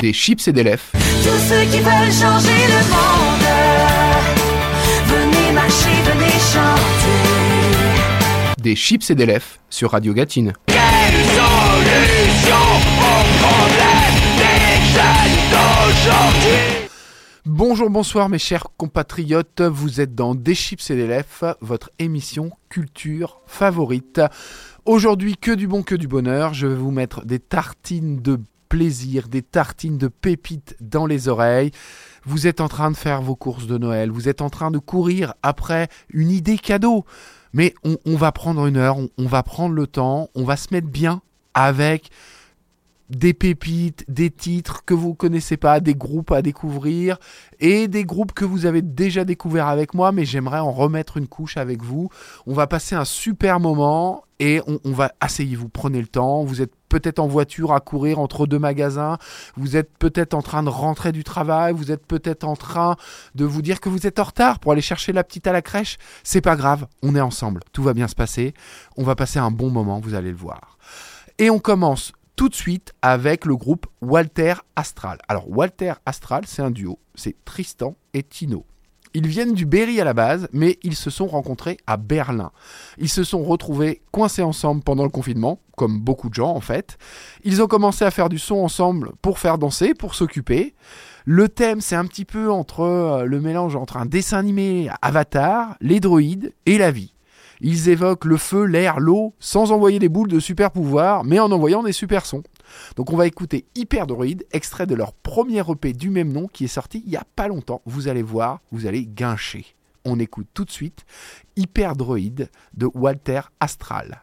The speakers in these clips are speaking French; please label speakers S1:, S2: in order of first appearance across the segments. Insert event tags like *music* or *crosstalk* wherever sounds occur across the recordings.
S1: Des chips et des lèvres.
S2: Tous ceux qui veulent changer le monde, venez marcher, venez chanter.
S1: Des chips et des lèvres sur Radio Gatine. Bonjour, bonsoir mes chers compatriotes, vous êtes dans Des chips et des lèvres, votre émission culture favorite. Aujourd'hui, que du bon, que du bonheur, je vais vous mettre des tartines de plaisir, des tartines de pépites dans les oreilles. Vous êtes en train de faire vos courses de Noël, vous êtes en train de courir après une idée cadeau. Mais on, va prendre une heure, on va prendre le temps, on va se mettre bien avec des pépites, des titres que vous connaissez pas, des groupes à découvrir et des groupes que vous avez déjà découverts avec moi, mais j'aimerais en remettre une couche avec vous. On va passer un super moment et on, on va asseyez-vous, prenez le temps. Vous êtes peut-être en voiture à courir entre deux magasins, vous êtes peut-être en train de rentrer du travail, vous êtes peut-être en train de vous dire que vous êtes en retard pour aller chercher la petite à la crèche. C'est pas grave, on est ensemble, tout va bien se passer. On va passer un bon moment, vous allez le voir. Et on commence tout de suite avec le groupe Walter Astral. Alors Walter Astral, c'est un duo, c'est Tristan et Tino. Ils viennent du Berry à la base, mais ils se sont rencontrés à Berlin. Ils se sont retrouvés coincés ensemble pendant le confinement, comme beaucoup de gens en fait. Ils ont commencé à faire du son ensemble pour faire danser, pour s'occuper. Le thème, c'est un petit peu entre euh, le mélange entre un dessin animé Avatar, les droïdes et la vie. Ils évoquent le feu, l'air, l'eau, sans envoyer des boules de super pouvoirs, mais en envoyant des super sons. Donc on va écouter Hyperdroid, extrait de leur premier EP du même nom qui est sorti il y a pas longtemps. Vous allez voir, vous allez guincher. On écoute tout de suite Hyperdroid de Walter Astral.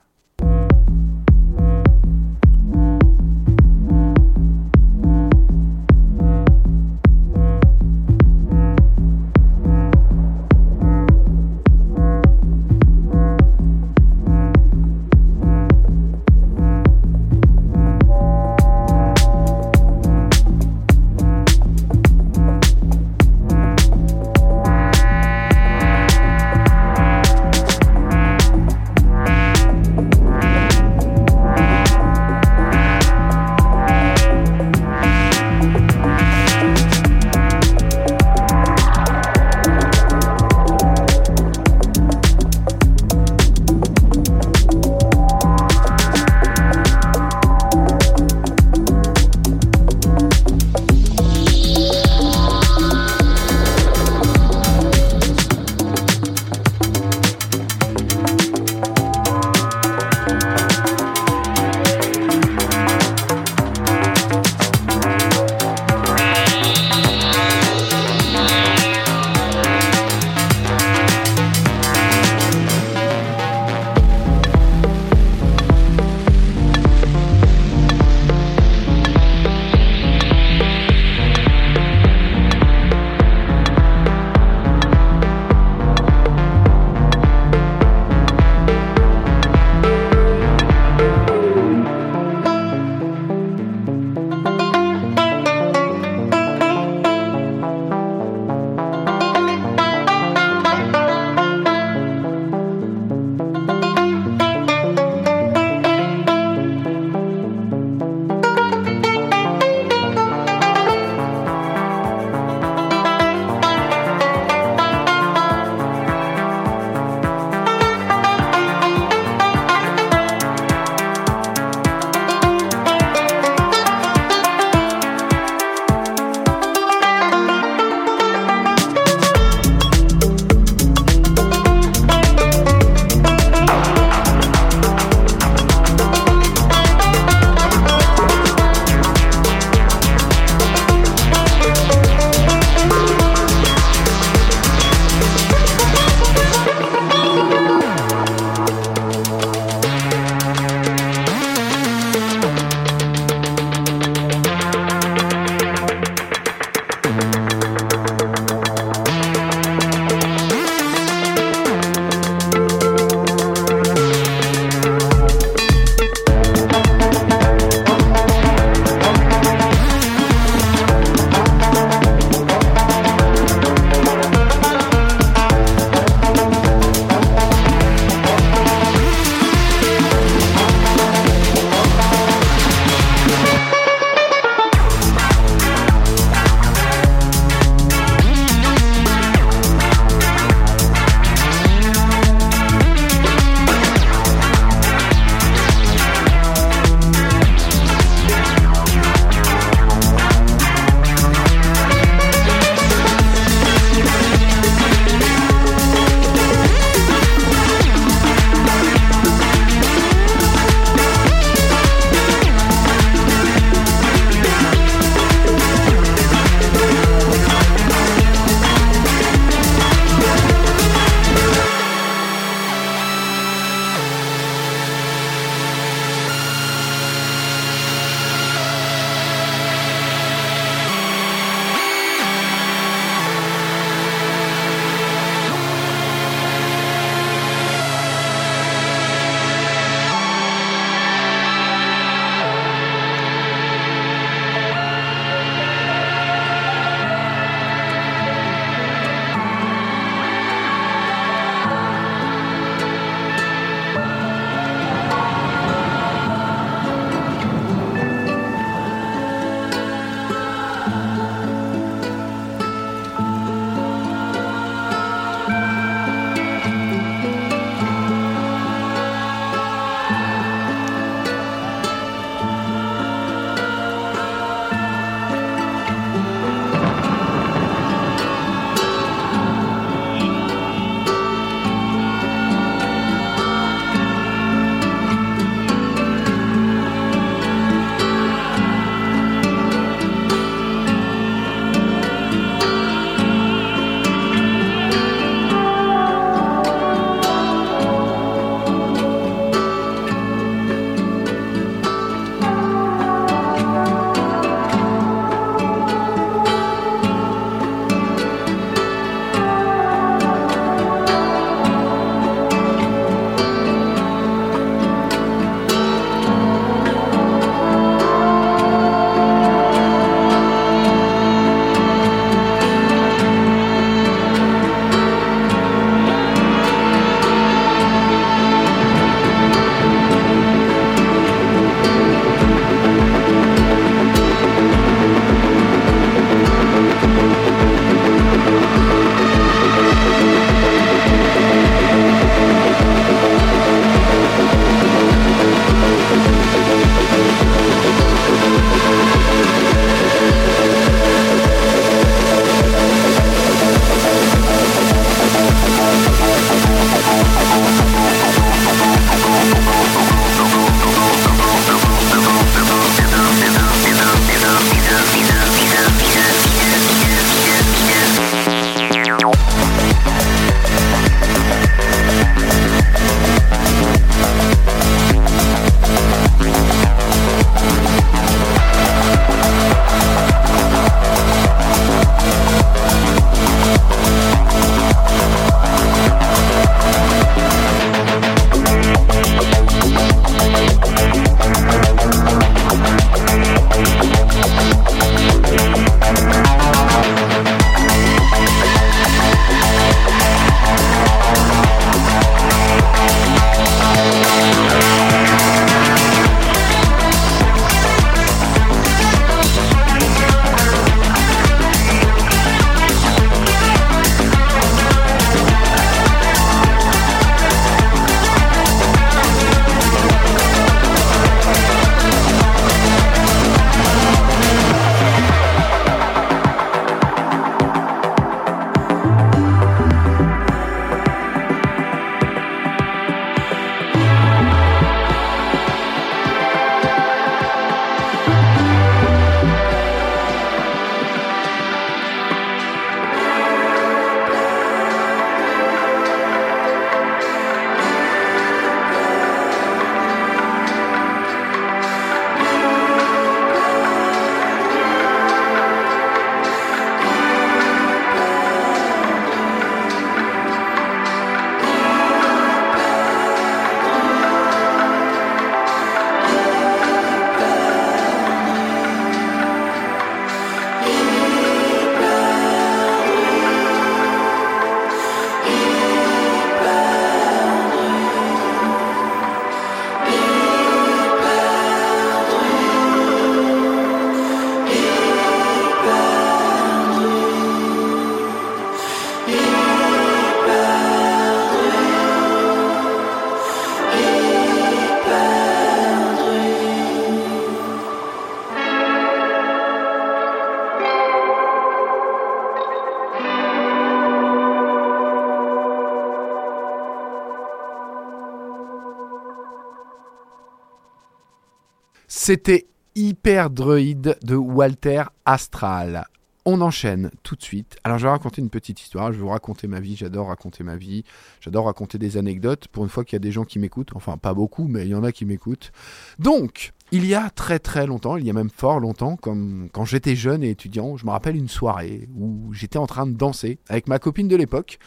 S1: C'était Hyper Druid de Walter Astral. On enchaîne tout de suite. Alors je vais raconter une petite histoire, je vais vous raconter ma vie, j'adore raconter ma vie, j'adore raconter des anecdotes, pour une fois qu'il y a des gens qui m'écoutent, enfin pas beaucoup, mais il y en a qui m'écoutent. Donc, il y a très très longtemps, il y a même fort longtemps, comme quand j'étais jeune et étudiant, je me rappelle une soirée où j'étais en train de danser avec ma copine de l'époque,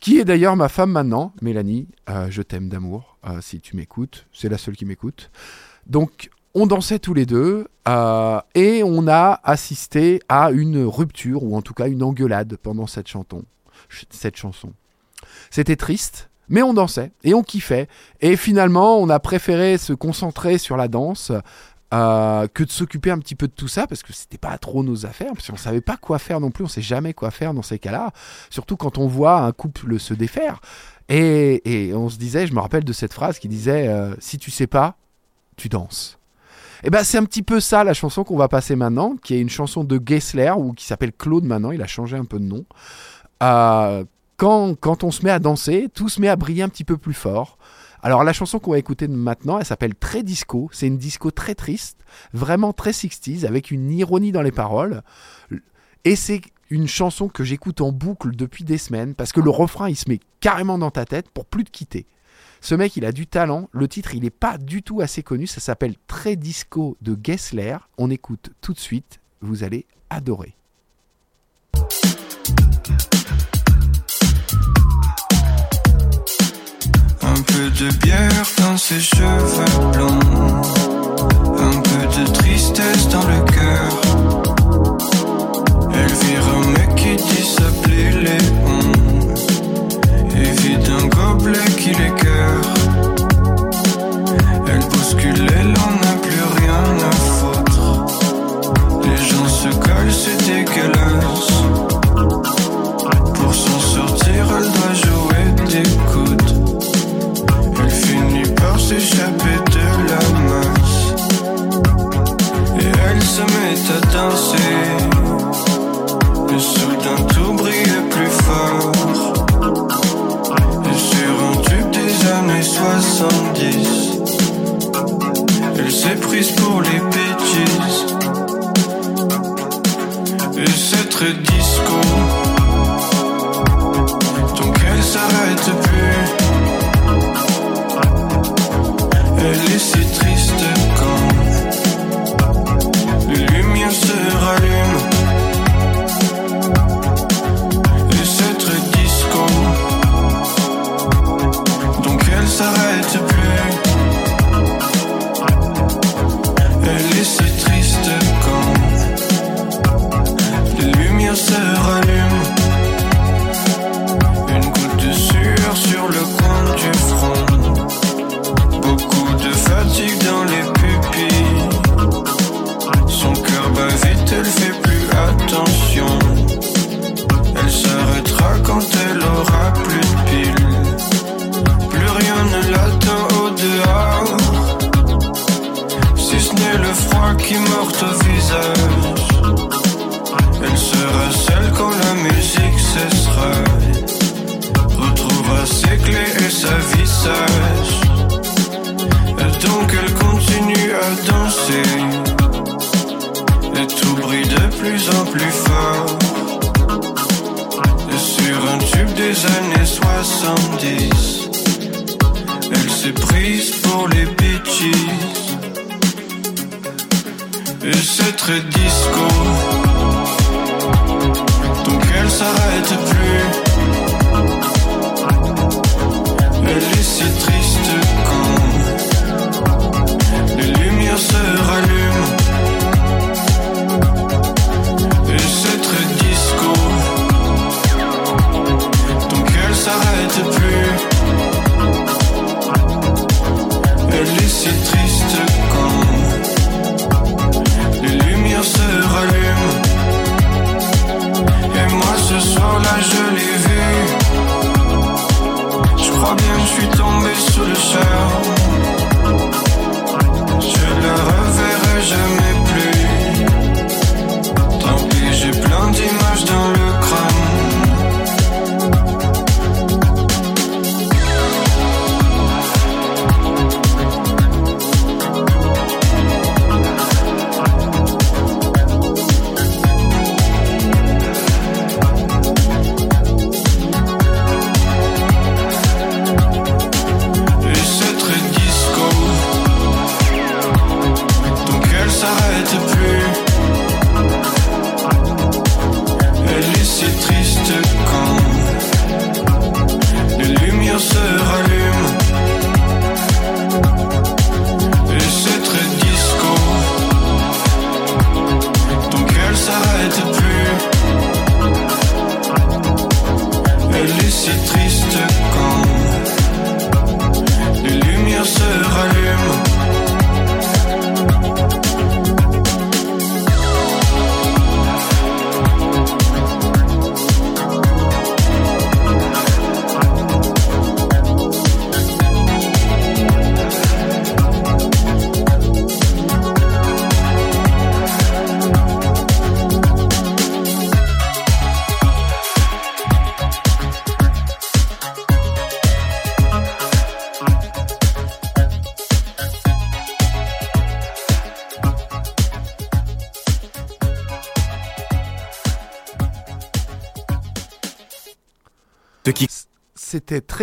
S1: qui est d'ailleurs ma femme maintenant, Mélanie, euh, je t'aime d'amour, euh, si tu m'écoutes, c'est la seule qui m'écoute. Donc on dansait tous les deux euh, et on a assisté à une rupture ou en tout cas une engueulade pendant cette chanson. Cette chanson. C'était triste, mais on dansait et on kiffait. Et finalement, on a préféré se concentrer sur la danse euh, que de s'occuper un petit peu de tout ça parce que c'était pas trop nos affaires parce qu'on savait pas quoi faire non plus. On sait jamais quoi faire dans ces cas-là, surtout quand on voit un couple se défaire. Et, et on se disait, je me rappelle de cette phrase qui disait euh, si tu sais pas, tu danses. Et ben c'est un petit peu ça la chanson qu'on va passer maintenant, qui est une chanson de Gessler ou qui s'appelle Claude maintenant. Il a changé un peu de nom. Euh, quand, quand on se met à danser, tout se met à briller un petit peu plus fort. Alors la chanson qu'on va écouter maintenant, elle s'appelle Très Disco. C'est une disco très triste, vraiment très 60s, avec une ironie dans les paroles. Et c'est une chanson que j'écoute en boucle depuis des semaines, parce que le refrain, il se met carrément dans ta tête pour plus te quitter. Ce mec, il a du talent. Le titre, il n'est pas du tout assez connu. Ça s'appelle Très Disco de Gessler. On écoute tout de suite. Vous allez adorer.
S3: Un peu de bière dans ses cheveux blonds. Un peu de tristesse dans le cœur. Elle vire un mec qui dit s'appeler Léon? Et vide un gobelet qui l'écœure. Elle bouscule, elle en a plus rien à foutre. Les gens se collent, c'est dégueulasse. S'est prise pour les bêtises. Et c'est très disco. Donc elle s'arrête plus. Elle est si Elle est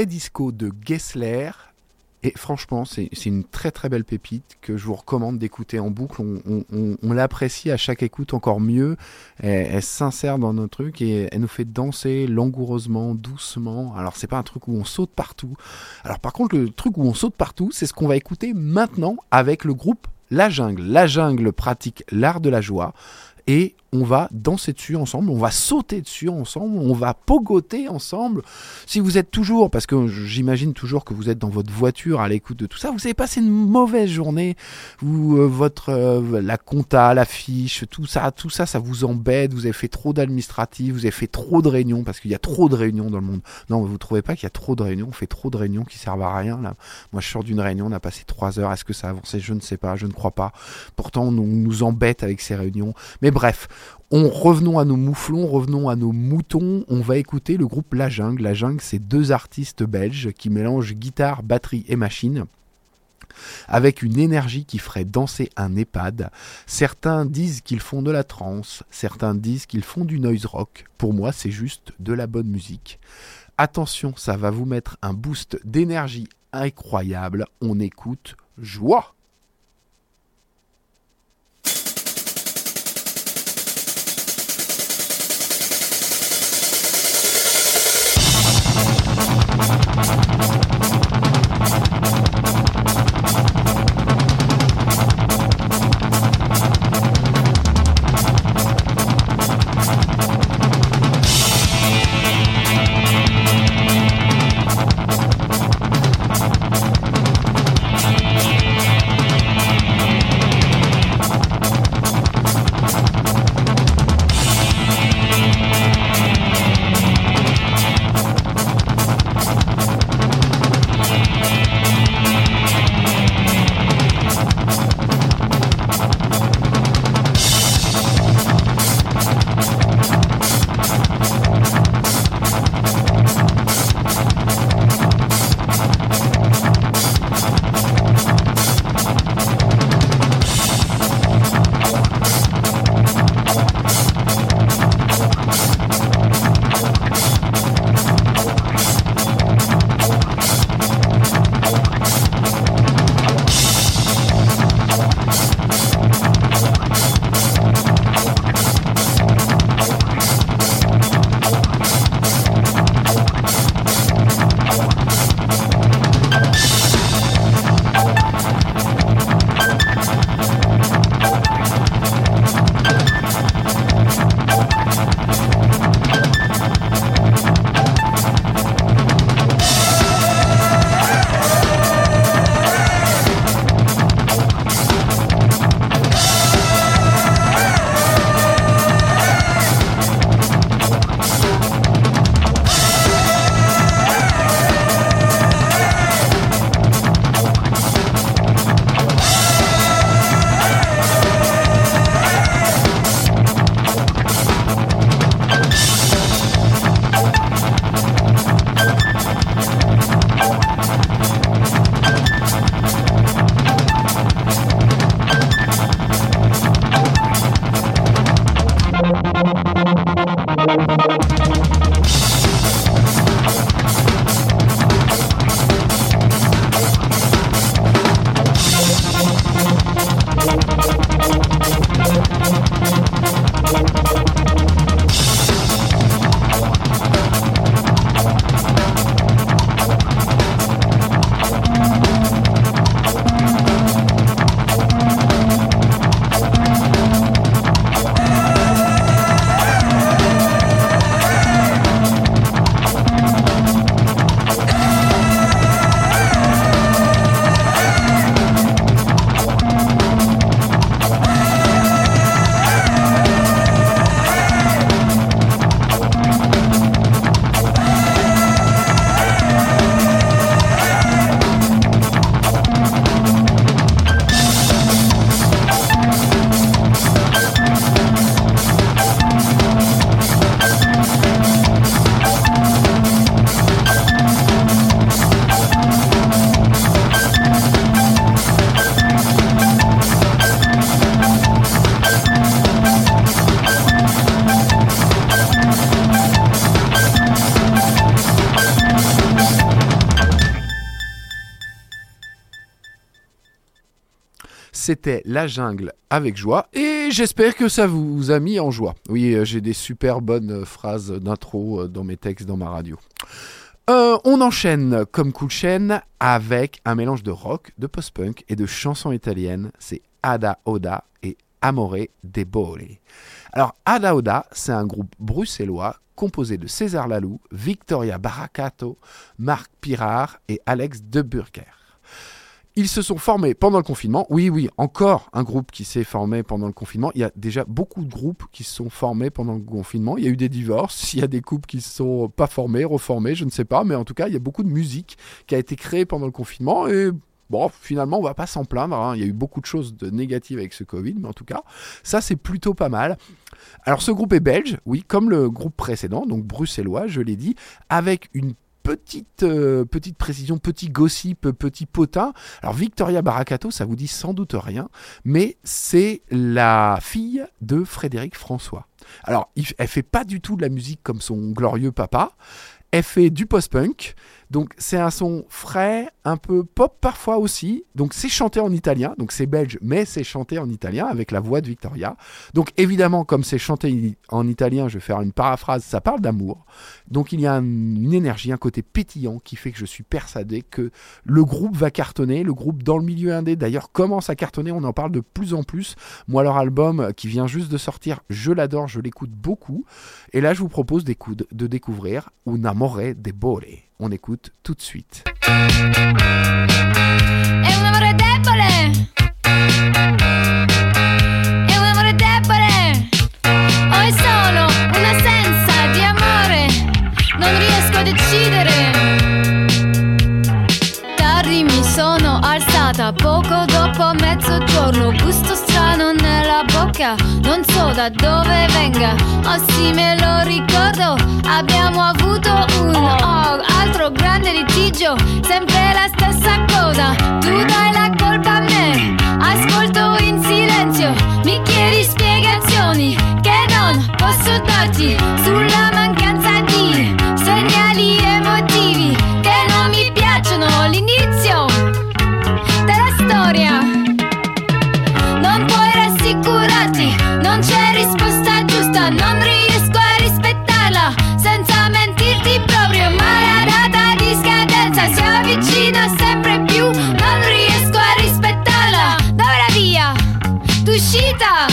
S3: Disco
S1: de Gessler. Et franchement, c'est une très très belle pépite que je vous recommande d'écouter en boucle. On l'apprécie à chaque écoute encore mieux. Elle, elle s'insère dans nos trucs et elle nous fait danser langoureusement, doucement. Alors c'est pas un truc où on saute partout. Alors par contre, le truc où on saute partout, c'est ce qu'on va écouter maintenant avec le groupe La Jungle. La Jungle pratique l'art de la joie et on va danser dessus ensemble, on va sauter dessus ensemble, on va pogoter ensemble. Si vous êtes toujours, parce que j'imagine toujours que vous êtes dans votre voiture à l'écoute de tout ça, vous avez passé une mauvaise journée, où euh, votre euh, la compta, la fiche, tout ça, tout ça, ça vous embête. Vous avez fait trop d'administratifs, vous avez fait trop de réunions parce qu'il y a trop de réunions dans le monde. Non, vous trouvez pas qu'il y a trop de réunions On fait trop de réunions qui servent à rien là. Moi, je sors d'une réunion, on a passé trois heures. Est-ce que ça a avancé? Je ne sais pas, je ne crois pas. Pourtant, on nous embête avec ces réunions. Mais bref, on revenons à nos mouflons, revenons à nos moutons. On va écouter le groupe La Jungle. La Jungle, c'est deux artistes belges qui mélangent guitare, batterie et machine avec une énergie qui ferait danser un EHPAD. Certains disent qu'ils font de la trance, certains disent qu'ils font du noise rock. Pour moi, c'est juste de la bonne musique. Attention, ça va vous mettre un boost d'énergie incroyable. On écoute joie. C'était La Jungle avec joie et j'espère que ça vous a mis en joie. Oui, euh, j'ai des super bonnes euh, phrases d'intro euh, dans mes textes dans ma radio. On enchaîne comme cool chaîne avec un mélange de rock, de post-punk et de chansons italiennes. C'est Ada Oda et Amore Debole. Alors, Ada Oda, c'est un groupe bruxellois composé de César Lalou, Victoria Baracato, Marc Pirard et Alex de Burger. Ils se sont formés pendant le confinement. Oui, oui, encore un groupe qui s'est formé pendant le confinement. Il y a déjà beaucoup de groupes qui se sont formés pendant le confinement. Il y a eu des divorces, *laughs* il y a des couples qui ne se sont pas formés, reformés, je ne sais pas. Mais en tout cas, il y a beaucoup de musique qui a été créée pendant le confinement. Et bon, finalement, on va pas s'en plaindre. hein. Il y a eu beaucoup de choses de négatives avec ce Covid. Mais en tout cas, ça, c'est plutôt pas mal. Alors, ce groupe est belge, oui, comme le groupe précédent, donc bruxellois, je l'ai dit, avec une petite, euh, petite précision, petit gossip, petit potin. Alors Victoria Baracato, ça vous dit sans doute rien, mais c'est la fille de Frédéric François. Alors, elle fait pas du tout de la musique comme son glorieux papa. Elle fait du post-punk, donc c'est un son frais, un peu pop parfois aussi. Donc c'est chanté en italien, donc c'est belge, mais c'est chanté en italien avec la voix de Victoria. Donc évidemment, comme c'est chanté en italien, je vais faire une paraphrase, ça parle d'amour. Donc il y a un- une énergie, un côté pétillant qui fait que je suis persuadé que le groupe va cartonner. Le groupe dans le milieu indé d'ailleurs commence à cartonner, on en parle de plus en plus. Moi leur album euh, qui vient juste de sortir, je l'adore, je l'écoute beaucoup. Et là je vous propose de découvrir Un amore de bole. On écoute tout de suite.
S4: È un amore debole. È un amore debole. Ho è solo un'assenza di amore. Non riesco a decidere. Tardi mi sono alzata poco dopo mezzogiorno. Gusto strano nella bocca. So da dove venga. Oh sì, me lo ricordo. Abbiamo avuto un oh, altro grande litigio. Sempre la stessa cosa. Tu dai la colpa a me. Ascolto in silenzio. Mi chiedi spiegazioni che non posso darti sulla mancanza di segnali emotivi che non mi piacciono. L'inizio della storia.
S1: uscita!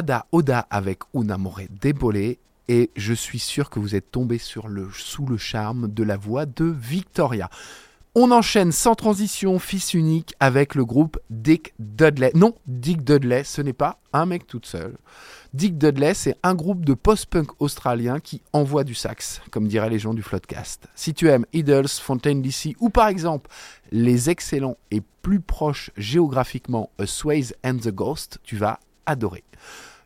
S1: Ada Oda avec Un amore debole et je suis sûr que vous êtes tombé sur le, sous le charme de la voix de Victoria. On enchaîne sans transition, fils unique, avec le groupe Dick Dudley. Non, Dick Dudley, ce n'est pas un mec toute seule. Dick Dudley, c'est un groupe de post-punk australien qui envoie du sax, comme diraient les gens du Floodcast. Si tu aimes Idols, Fontaine DC ou par exemple les excellents et plus proches géographiquement A Sways and the Ghost, tu vas adorer.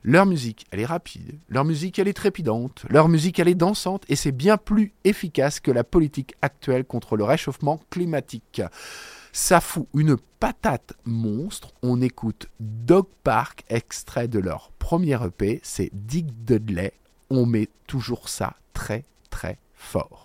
S1: Leur musique, elle est rapide, leur musique, elle est trépidante, leur musique, elle est dansante, et c'est bien plus efficace que la politique actuelle contre le réchauffement climatique. Ça fout une patate monstre. On écoute Dog Park, extrait de leur premier EP, c'est Dick Dudley. On met toujours ça très très fort.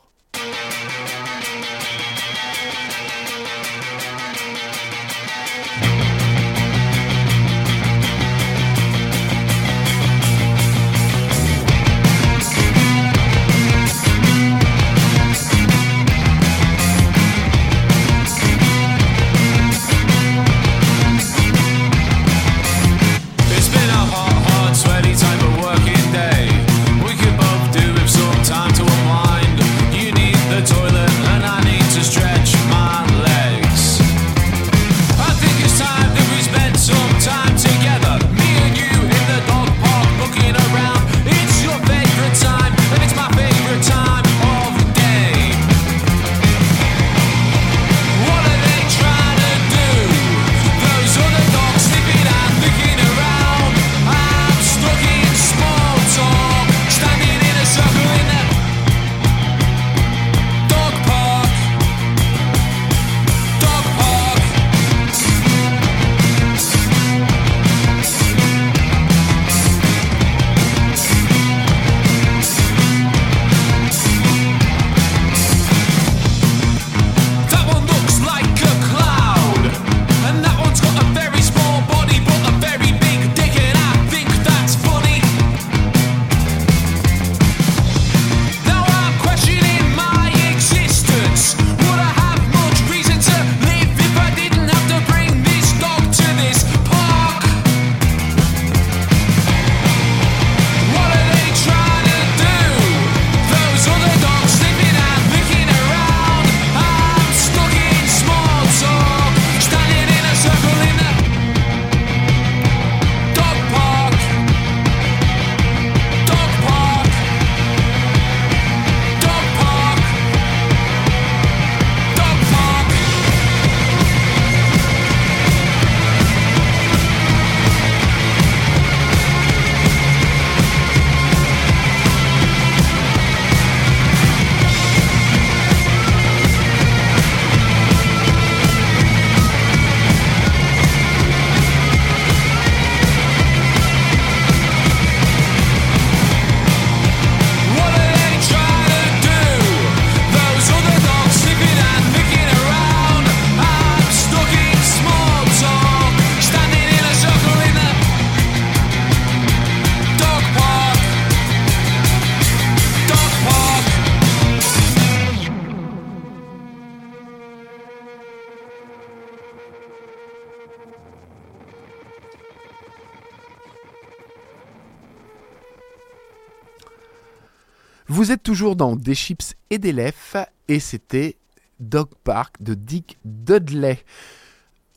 S4: Vous êtes toujours dans Des chips et des lèvres et c'était Dog Park de Dick Dudley.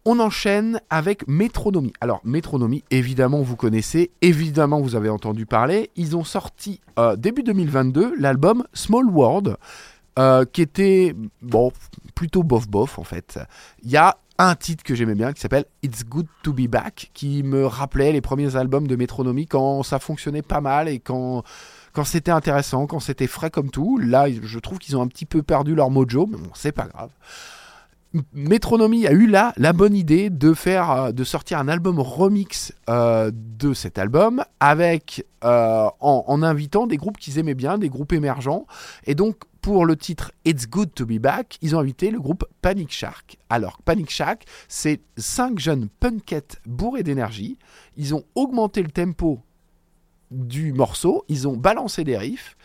S4: On enchaîne avec Métronomie. Alors, Métronomie, évidemment, vous connaissez, évidemment, vous avez entendu parler. Ils ont sorti euh, début 2022 l'album Small World, euh, qui était, bon, plutôt bof-bof en fait. Il y a un titre que j'aimais bien qui s'appelle It's Good to Be Back, qui me rappelait les premiers albums de Métronomie quand ça fonctionnait pas mal et quand quand c'était intéressant, quand c'était frais comme tout. Là, je trouve qu'ils ont un petit peu perdu leur mojo, mais bon, c'est pas grave. Métronomie a eu là la bonne idée de faire, euh, de sortir un album remix euh, de cet album avec euh, en, en invitant des groupes qu'ils aimaient bien, des groupes émergents. Et donc pour le titre It's Good to Be Back, ils ont invité le groupe Panic Shark. Alors Panic Shark, c'est cinq jeunes punkettes bourrés d'énergie. Ils ont augmenté le tempo du morceau, ils ont balancé des riffs,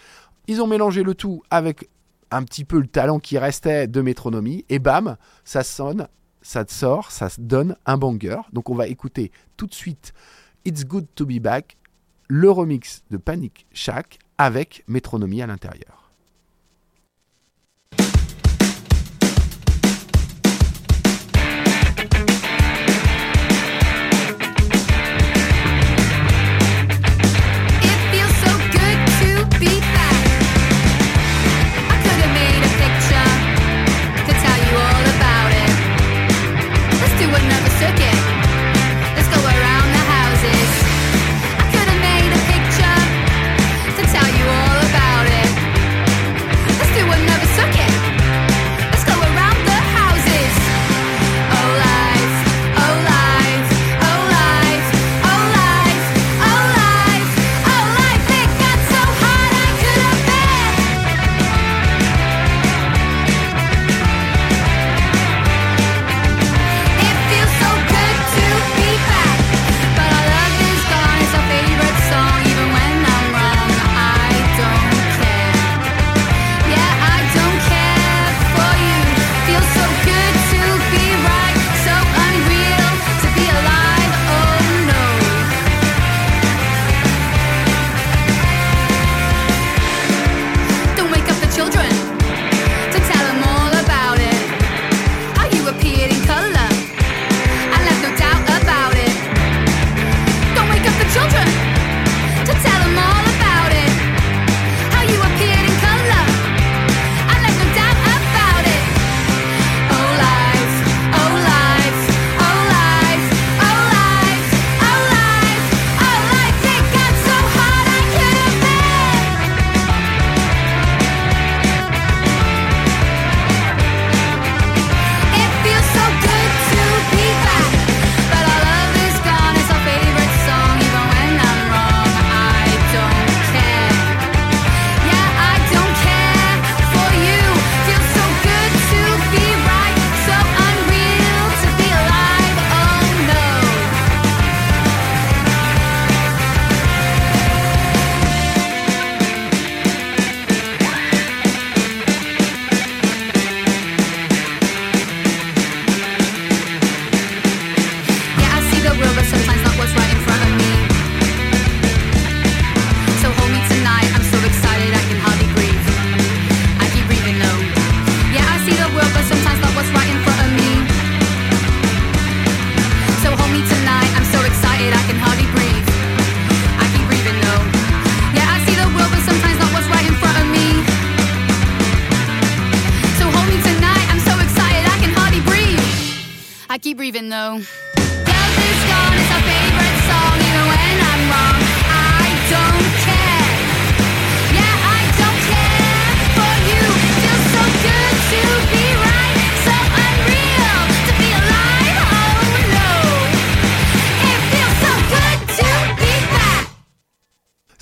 S4: ils ont mélangé le tout avec un petit peu le talent qui restait de métronomie, et bam, ça sonne, ça sort, ça donne un banger. Donc on va écouter tout de suite It's Good to Be Back, le remix de Panic Shack avec métronomie à l'intérieur.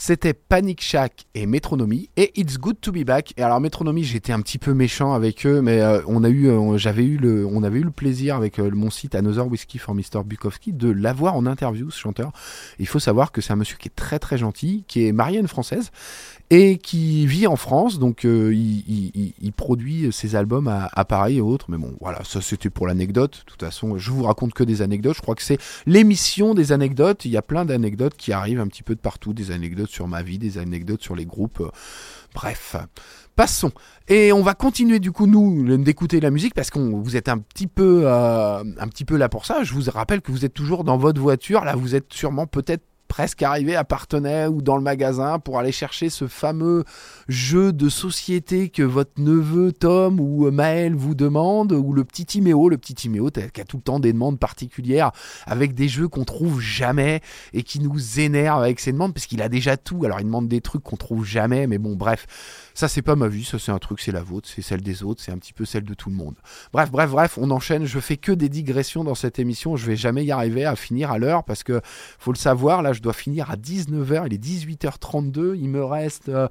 S4: C'était Panic Shack et Métronomie et It's Good to Be Back. Et alors Métronomie, j'étais un petit peu méchant avec eux, mais euh, on a eu, euh, j'avais eu on avait eu le plaisir avec euh, mon site Another Whiskey for Mr Bukowski de l'avoir en interview ce chanteur. Il faut savoir que c'est un monsieur qui est très très gentil, qui est marié à une française
S1: et qui vit en France. Donc euh, il, produit ses albums à, Paris et autres. Mais bon, voilà, ça c'était pour l'anecdote. De toute façon, je vous raconte que des anecdotes. Je crois que c'est l'émission des anecdotes. Il y a plein d'anecdotes qui arrivent un petit peu de partout. Des anecdotes sur ma vie, des anecdotes sur les groupes. Bref, passons. Et on va continuer du coup nous d'écouter la musique parce qu'on vous êtes un petit peu euh, un petit peu là pour ça. Je vous rappelle que vous êtes toujours dans votre voiture. Là, vous êtes sûrement peut-être presque arrivé à Partenay ou dans le magasin pour aller chercher ce fameux jeu de société que votre neveu Tom ou Maël vous demande, ou le petit Timéo, le petit Timéo qui a tout le temps des demandes particulières avec des jeux qu'on trouve jamais et qui nous énerve avec ses demandes parce qu'il a déjà tout. Alors il demande des trucs qu'on trouve jamais, mais bon, bref, ça c'est pas ma vie, ça c'est un truc, c'est la vôtre, c'est celle des autres, c'est un petit peu celle de tout le monde. Bref, bref, bref, on enchaîne. Je fais que des digressions dans cette émission. Je vais jamais y arriver à finir à l'heure parce que faut le savoir, là je dois finir à 19h, il est 18h32, il me reste euh,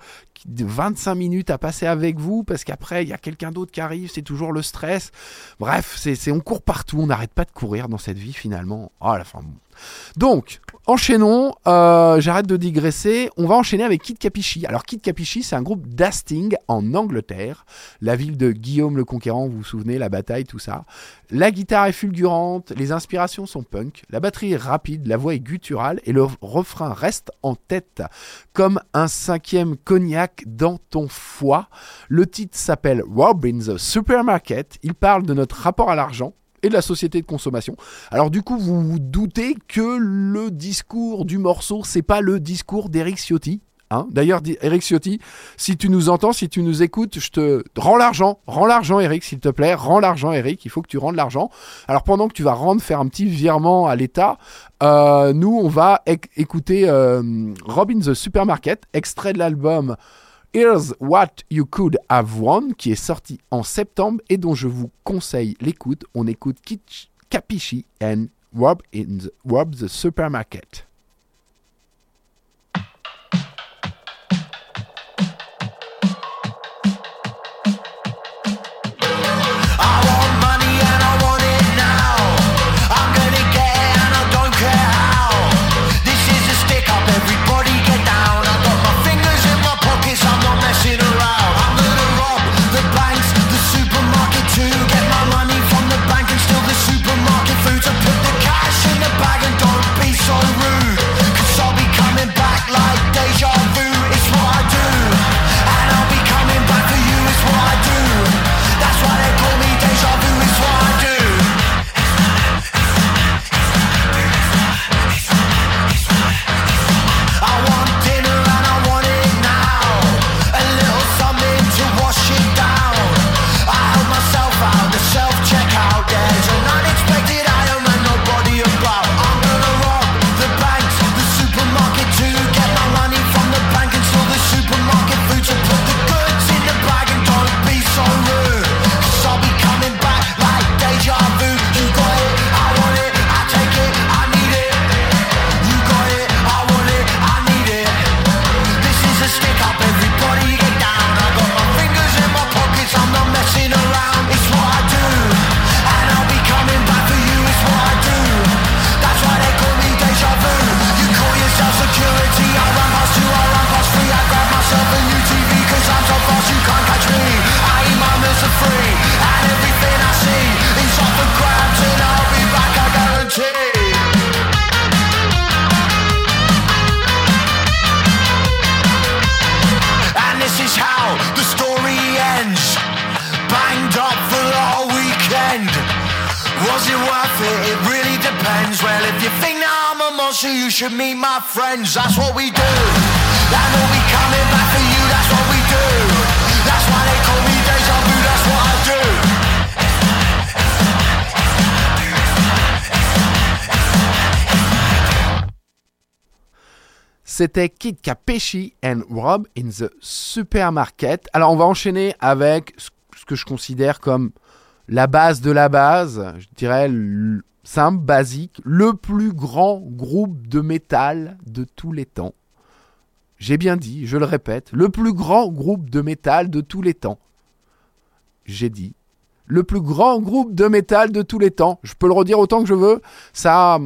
S1: 25 minutes à passer avec vous parce qu'après il y a quelqu'un d'autre qui arrive, c'est toujours le stress. Bref, c'est- on court partout, on n'arrête pas de courir dans cette vie finalement. Oh la fin. Donc, enchaînons, euh, j'arrête de digresser, on va enchaîner avec Kid Capichi. Alors Kid Capichi, c'est un groupe d'Hastings en Angleterre, la ville de Guillaume le Conquérant, vous vous souvenez, la bataille, tout ça. La guitare est fulgurante, les inspirations sont punk, la batterie est rapide, la voix est gutturale et le refrain reste en tête comme un cinquième cognac dans ton foie. Le titre s'appelle Robin the Supermarket, il parle de notre rapport à l'argent et de la société de consommation. Alors du coup, vous vous doutez que le discours du morceau, c'est pas le discours d'Eric Ciotti. hein. D'ailleurs, Eric Ciotti, si tu nous entends, si tu nous écoutes, je te rends l'argent, rends l'argent, Eric, s'il te plaît, rends l'argent, Eric. Il faut que tu rendes l'argent. Alors pendant que tu vas rendre, faire un petit virement à l'État, euh, nous, on va éc- écouter euh, Robin the Supermarket, extrait de l'album Here's What You Could Have Won, qui est sorti en septembre et dont je vous conseille l'écoute. On écoute Kitsch, Capichi and Rob, in Rob the Supermarket.
S3: You should meet my friends. That's what we do.
S1: C'était Kid Capechi and Rob in the Supermarket. Alors on va enchaîner avec ce que je considère comme la base de la base, je dirais simple, basique, le plus grand groupe de métal de tous les temps. J'ai bien dit, je le répète, le plus grand groupe de métal de tous les temps. J'ai dit, le plus grand groupe de métal de tous les temps. Je peux le redire autant que je veux. Ça,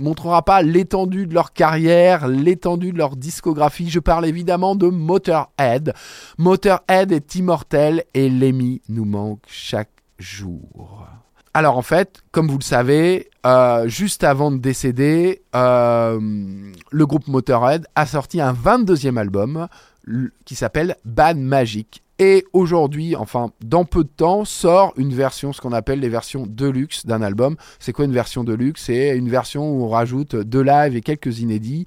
S1: montrera pas l'étendue de leur carrière, l'étendue de leur discographie. Je parle évidemment de Motorhead. Motorhead est immortel et Lemmy nous manque chaque jour. Alors en fait, comme vous le savez, euh, juste avant de décéder, euh, le groupe Motorhead a sorti un 22e album qui s'appelle Bad Magic. Et aujourd'hui, enfin dans peu de temps, sort une version, ce qu'on appelle les versions deluxe d'un album. C'est quoi une version deluxe? C'est une version où on rajoute deux lives et quelques inédits.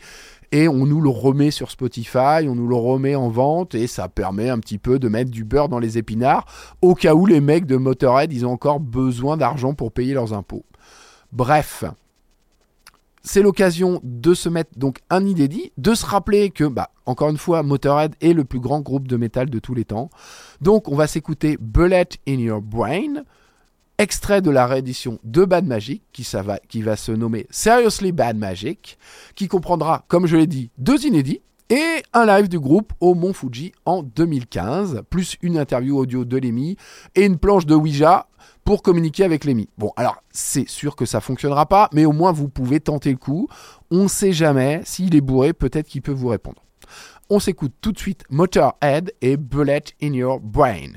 S1: Et on nous le remet sur Spotify, on nous le remet en vente et ça permet un petit peu de mettre du beurre dans les épinards au cas où les mecs de Motorhead, ils ont encore besoin d'argent pour payer leurs impôts. Bref, c'est l'occasion de se mettre donc un inédit, de se rappeler que, bah, encore une fois, Motorhead est le plus grand groupe de métal de tous les temps. Donc, on va s'écouter Bullet in Your Brain, extrait de la réédition de Bad Magic, qui, va, se nommer Seriously Bad Magic, qui comprendra, comme je l'ai dit, deux inédits et un live du groupe au Mont Fuji en 2015, plus une interview audio de Lemmy et une planche de Ouija pour communiquer avec Lemmy. Bon, alors c'est sûr que ça fonctionnera pas, mais au moins vous pouvez tenter le coup. On sait jamais, s'il est bourré, peut-être qu'il peut vous répondre. On s'écoute tout de suite Motorhead et Bullet in Your Brain.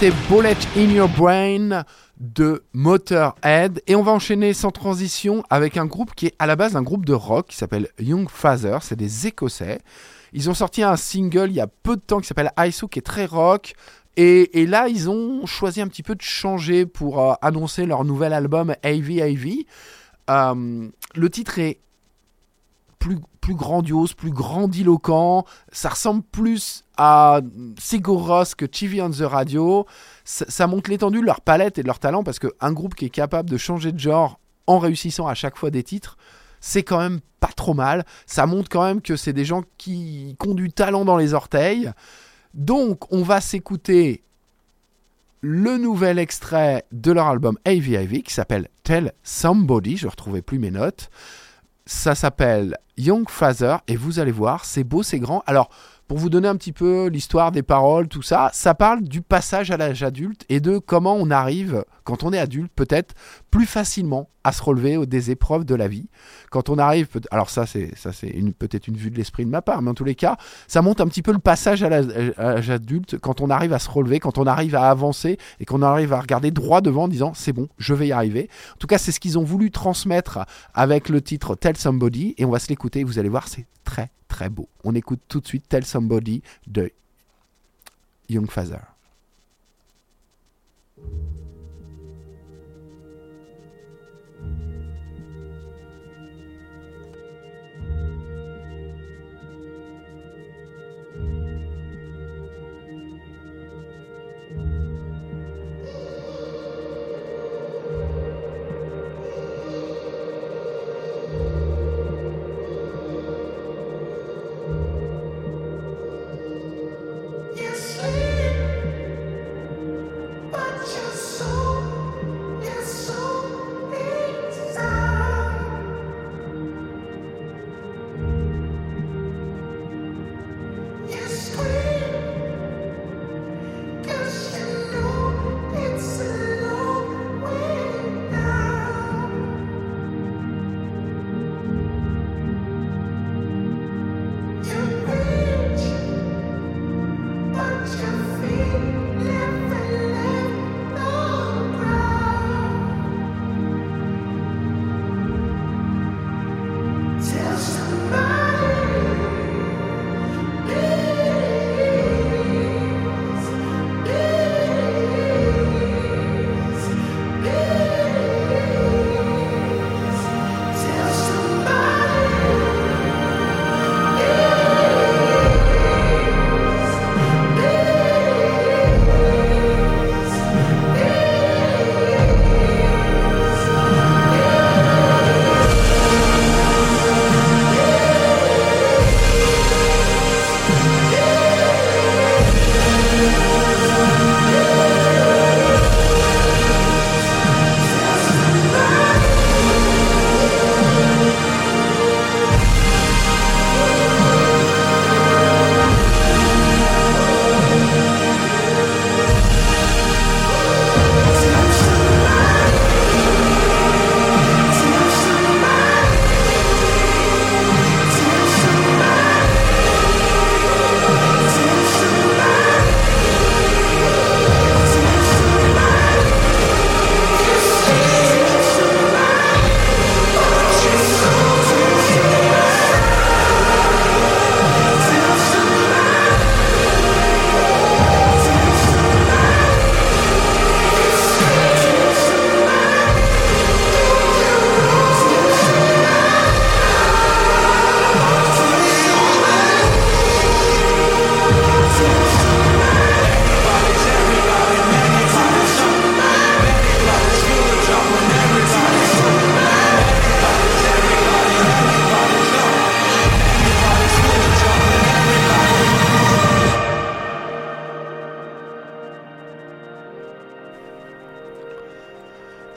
S1: C'était Bullet in Your Brain de Motorhead. Et on va enchaîner sans transition avec un groupe qui est à la base un groupe de rock qui s'appelle Young Father. C'est des Écossais. Ils ont sorti un single il y a peu de temps qui s'appelle ISO qui est très rock. Et, là, ils ont choisi un petit peu de changer pour euh, annoncer leur nouvel album AV AV. Euh, le titre est plus, grandiose, plus grandiloquent. Ça ressemble plus à Sigur Rós que TV on the Radio. Ça, ça montre l'étendue de leur palette et de leur talent parce qu'un groupe qui est capable de changer de genre en réussissant à chaque fois des titres, c'est quand même pas trop mal. Ça montre quand même que c'est des gens qui ont du talent dans les orteils. Donc, on va s'écouter le nouvel extrait de leur album AVIV qui s'appelle Tell Somebody. Je ne retrouvais plus mes notes. Ça s'appelle Young Father et vous allez voir, c'est beau, c'est grand. Alors, pour vous donner un petit peu l'histoire des paroles, tout ça, ça parle du passage à l'âge adulte et de comment on arrive, quand on est adulte, peut-être plus facilement à se relever des épreuves de la vie. Quand on arrive, alors ça c'est ça c'est peut-être une vue de l'esprit de ma part, mais en tous les cas, ça montre un petit peu le passage à l'âge à l'âge adulte, quand on arrive à se relever, quand on arrive à avancer et qu'on arrive à regarder droit devant en disant c'est bon, je vais y arriver. En tout cas, c'est ce qu'ils ont voulu transmettre avec le titre Tell Somebody et on va se l'écouter, vous allez voir, c'est très très beau. On écoute tout de suite Tell Somebody de Young Father.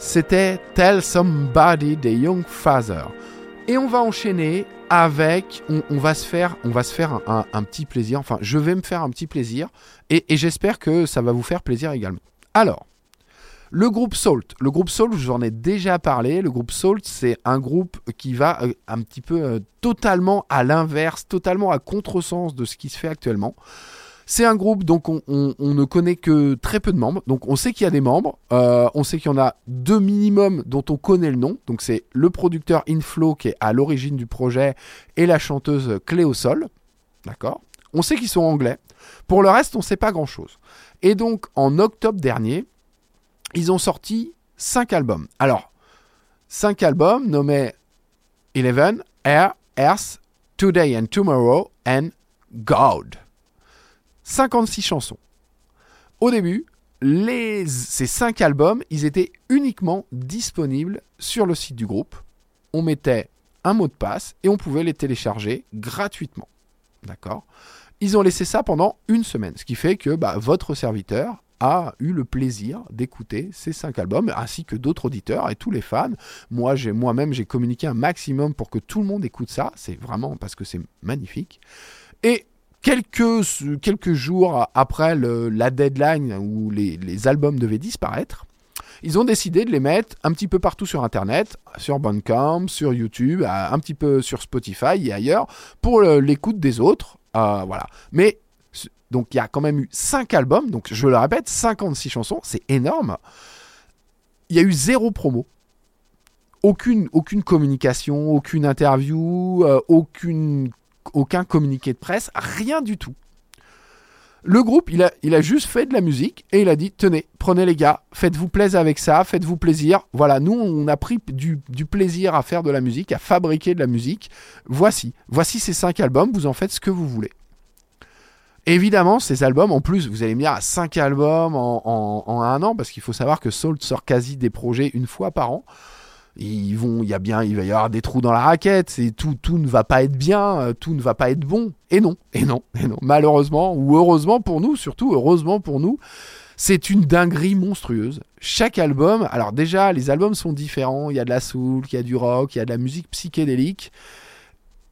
S1: C'était Tell Somebody des Young Father. Et on va enchaîner avec, on, va se faire, on va se faire un, petit plaisir. Enfin, je vais me faire un petit plaisir et, j'espère que ça va vous faire plaisir également. Alors, le groupe Salt. Le groupe Salt, je vous en ai déjà parlé. Le groupe Salt, c'est un groupe qui va euh, un petit peu euh, totalement à l'inverse, totalement à contresens de ce qui se fait actuellement. C'est un groupe donc on, ne connaît que très peu de membres. Donc on sait qu'il y a des membres. Euh, on sait qu'il y en a deux minimum dont on connaît le nom. Donc c'est le producteur Inflow qui est à l'origine du projet et la chanteuse Cléo Sol. D'accord? On sait qu'ils sont anglais. Pour le reste, on ne sait pas grand-chose. Et donc en octobre dernier, ils ont sorti cinq albums. Alors, cinq albums nommés Eleven, Air, Earth, Today and Tomorrow and God. 56 chansons. Au début, ces cinq albums, ils étaient uniquement disponibles sur le site du groupe. On mettait un mot de passe et on pouvait les télécharger gratuitement. D'accord? Ils ont laissé ça pendant une semaine, ce qui fait que bah, votre serviteur a eu le plaisir d'écouter ces cinq albums, ainsi que d'autres auditeurs et tous les fans. Moi, moi-même, j'ai communiqué un maximum pour que tout le monde écoute ça. C'est vraiment parce que c'est magnifique. Et quelques, quelques jours après la deadline où les, albums devaient disparaître, ils ont décidé de les mettre un petit peu partout sur Internet, sur Bandcamp, sur YouTube, un petit peu sur Spotify et ailleurs, pour l'écoute des autres. Euh, voilà. Mais donc il y a quand même eu 5 albums, donc je le répète, 56 chansons, c'est énorme. Il y a eu zéro promo. Aucune, aucune communication, aucune interview, euh, aucune, aucun communiqué de presse, rien du tout. Le groupe, il a, juste fait de la musique et il a dit tenez, prenez les gars, faites-vous plaisir avec ça, faites-vous plaisir. Voilà, nous, on a pris du, plaisir à faire de la musique, à fabriquer de la musique. Voici, voici ces cinq albums, vous en faites ce que vous voulez. Évidemment, ces albums, en plus, vous allez me dire, à 5 albums en un an, parce qu'il faut savoir que Salt sort quasi des projets une fois par an. Ils vont, il y a bien, il va y avoir des trous dans la raquette, c'est tout, tout ne va pas être bien, euh, tout ne va pas être bon. Et non, et non, et non. Malheureusement, ou heureusement pour nous, surtout heureusement pour nous, c'est une dinguerie monstrueuse. Chaque album, alors déjà, les albums sont différents. Il y a de la soul, il y a du rock, il y a de la musique psychédélique.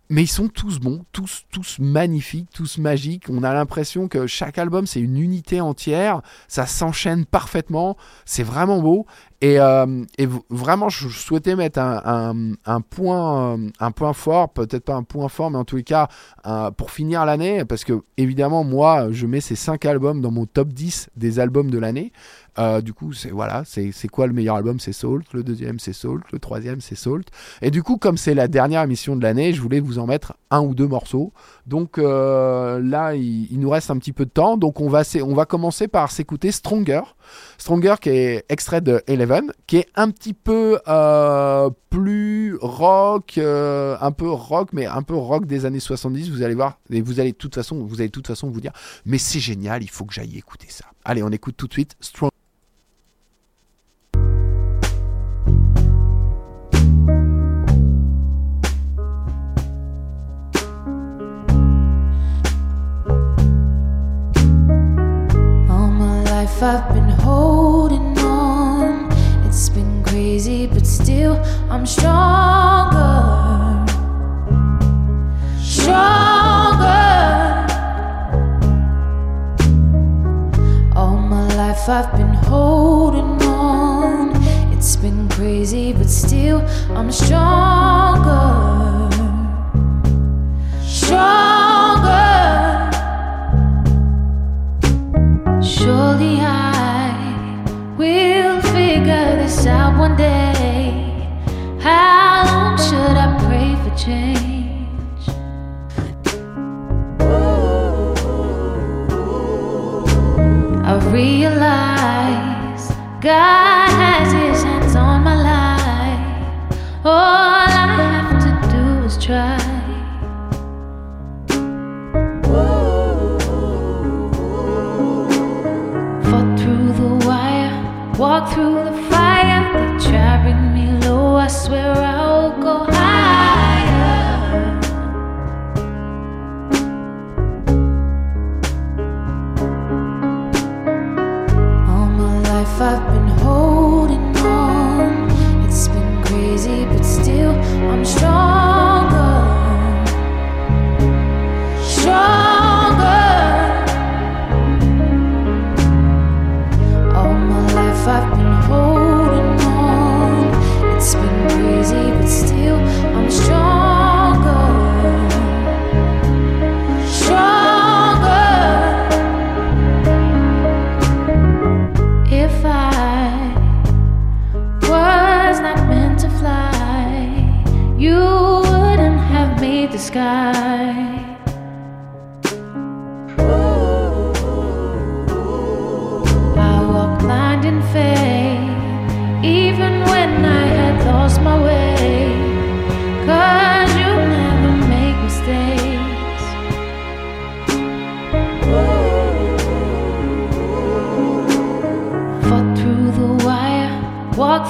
S1: Mais ils sont tous bons, tous, tous magnifiques, tous magiques. On a l'impression que chaque album, c'est une unité entière. Ça s'enchaîne parfaitement. C'est vraiment beau. Et, euh, vraiment, je souhaitais mettre un, point, euh, un point fort, peut-être pas un point fort, mais en tous les cas, pour finir l'année, parce que évidemment, moi, je mets ces cinq albums dans mon top 10 des albums de l'année. Euh, du coup, c'est voilà, c'est quoi le meilleur album? C'est Salt. Le deuxième, c'est Salt. Le troisième, c'est Salt. Et du coup, comme c'est la dernière émission de l'année, je voulais vous en mettre un ou deux morceaux. Donc là, il, nous reste un petit peu de temps. Donc on va, on va commencer par s'écouter Stronger. Stronger qui est extrait de Eleven, qui est un petit peu euh, plus rock, euh, un peu rock, mais un peu rock des années 70. Vous allez voir, et vous allez de toute façon, vous allez de toute façon vous dire, mais c'est génial, il faut que j'aille écouter ça. Allez, on écoute tout de suite
S5: life I've been crazy, but still I'm stronger. Stronger. All my life I've been holding on. It's been crazy, but still I'm stronger. God has his hands on my life. All I have to do is try. Fought through the wire, walk through the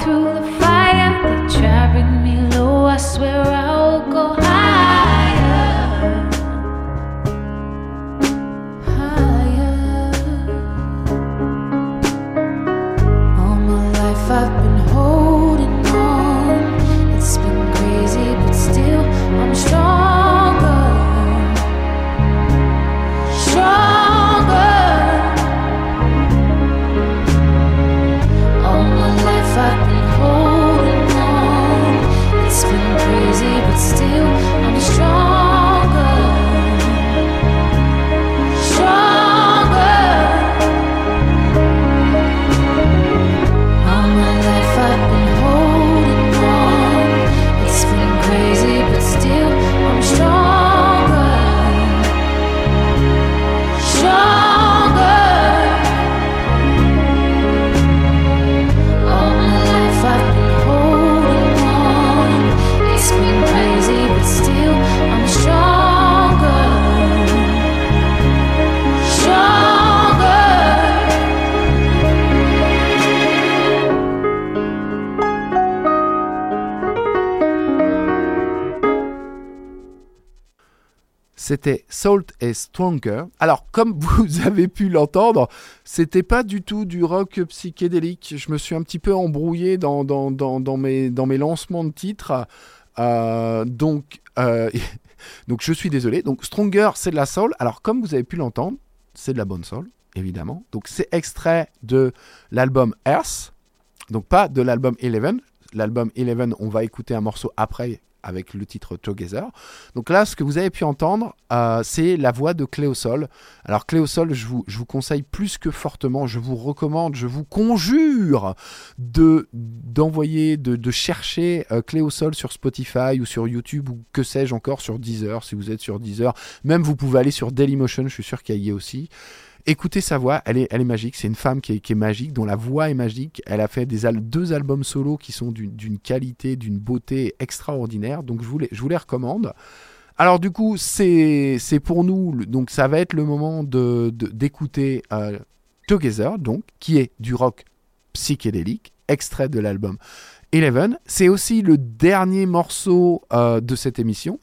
S5: through the
S1: C'était Salt et Stronger. Alors, comme *laughs* vous avez pu l'entendre, c'était pas du tout du rock psychédélique. Je me suis un petit peu embrouillé dans, mes lancements de titres. Euh, donc, euh, *laughs* donc, je suis désolé. Donc, Stronger, c'est de la soul. Alors, comme vous avez pu l'entendre, c'est de la bonne soul, évidemment. Donc, c'est extrait de l'album Earth. Donc, pas de l'album Eleven. L'album Eleven, on va écouter un morceau après avec le titre Together. Donc là, ce que vous avez pu entendre, euh, c'est la voix de Cléosol. Alors Cléosol, je vous, je vous conseille plus que fortement, je vous recommande, je vous conjure de d'envoyer, de, de chercher euh, Cléosol sur Spotify ou sur YouTube ou que sais-je encore sur Deezer, si vous êtes sur Deezer. Même vous pouvez aller sur Dailymotion, je suis sûr qu'il y est aussi. Écoutez sa voix, elle est, magique. C'est une femme qui est, magique, dont la voix est magique. Elle a fait deux albums solo qui sont d'une qualité, d'une beauté extraordinaire. Donc je vous les, recommande. Alors du coup, c'est pour nous, donc ça va être le moment de de- d'écouter euh, Together, donc qui est du rock psychédélique, extrait de l'album Eleven. C'est aussi le dernier morceau euh, de cette émission.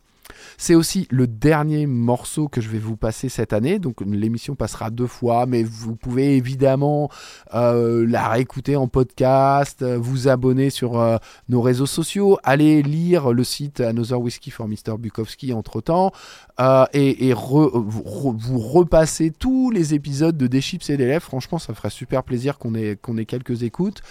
S1: C'est aussi le dernier morceau que je vais vous passer cette année. Donc l'émission passera deux fois, mais vous pouvez évidemment euh, la réécouter en podcast, euh, vous abonner sur euh, nos réseaux sociaux, aller lire le site Another Whiskey for Mr. Bukowski entre temps, et, vous, re- vous repasser tous les épisodes de Des Chips et des. Franchement, ça ferait super plaisir qu'on ait, qu'on ait quelques écoutes.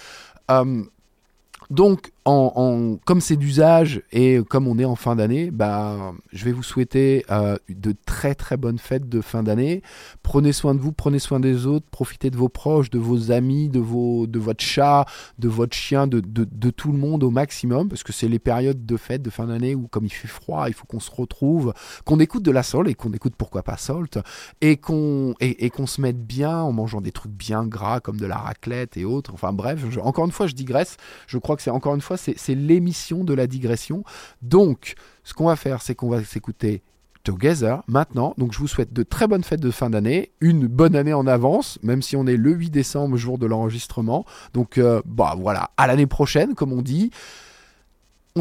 S1: Donc, en, comme c'est d'usage et comme on est en fin d'année, bah, je vais vous souhaiter euh, de très très bonnes fêtes de fin d'année. Prenez soin de vous, prenez soin des autres, profitez de vos proches, de vos amis, de, vos, de votre chat, de votre chien, de, de, tout le monde au maximum, parce que c'est les périodes de fête de fin d'année où, comme il fait froid, il faut qu'on se retrouve, qu'on écoute de la soul et qu'on écoute pourquoi pas salt, et qu'on et, se mette bien en mangeant des trucs bien gras comme de la raclette et autres. Enfin bref, encore une fois, je digresse. Je crois que c'est encore une fois, c'est l'émission de la digression. Donc, ce qu'on va faire, c'est qu'on va s'écouter Together maintenant. Donc, je vous souhaite de très bonnes fêtes de fin d'année, une bonne année en avance, même si on est le 8 décembre, jour de l'enregistrement. Donc, euh, bah voilà, à l'année prochaine, comme on dit.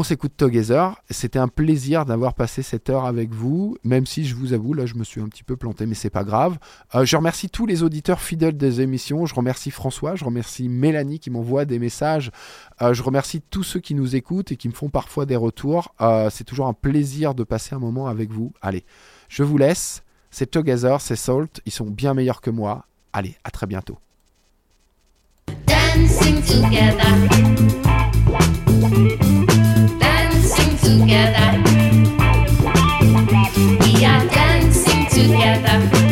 S1: On s'écoute Together. C'était un plaisir d'avoir passé cette heure avec vous, même si je vous avoue, là, je me suis un petit peu planté, mais c'est pas grave. Euh, je remercie tous les auditeurs fidèles des émissions. Je remercie François, je remercie Mélanie qui m'envoie des messages. Euh, je remercie tous ceux qui nous écoutent et qui me font parfois des retours. Euh, c'est toujours un plaisir de passer un moment avec vous. Allez, je vous laisse. C'est Together, c'est Salt. Ils sont bien meilleurs que moi. Allez, à très bientôt.
S4: Dancing together. Together. We are dancing together.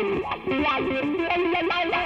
S4: la la la la la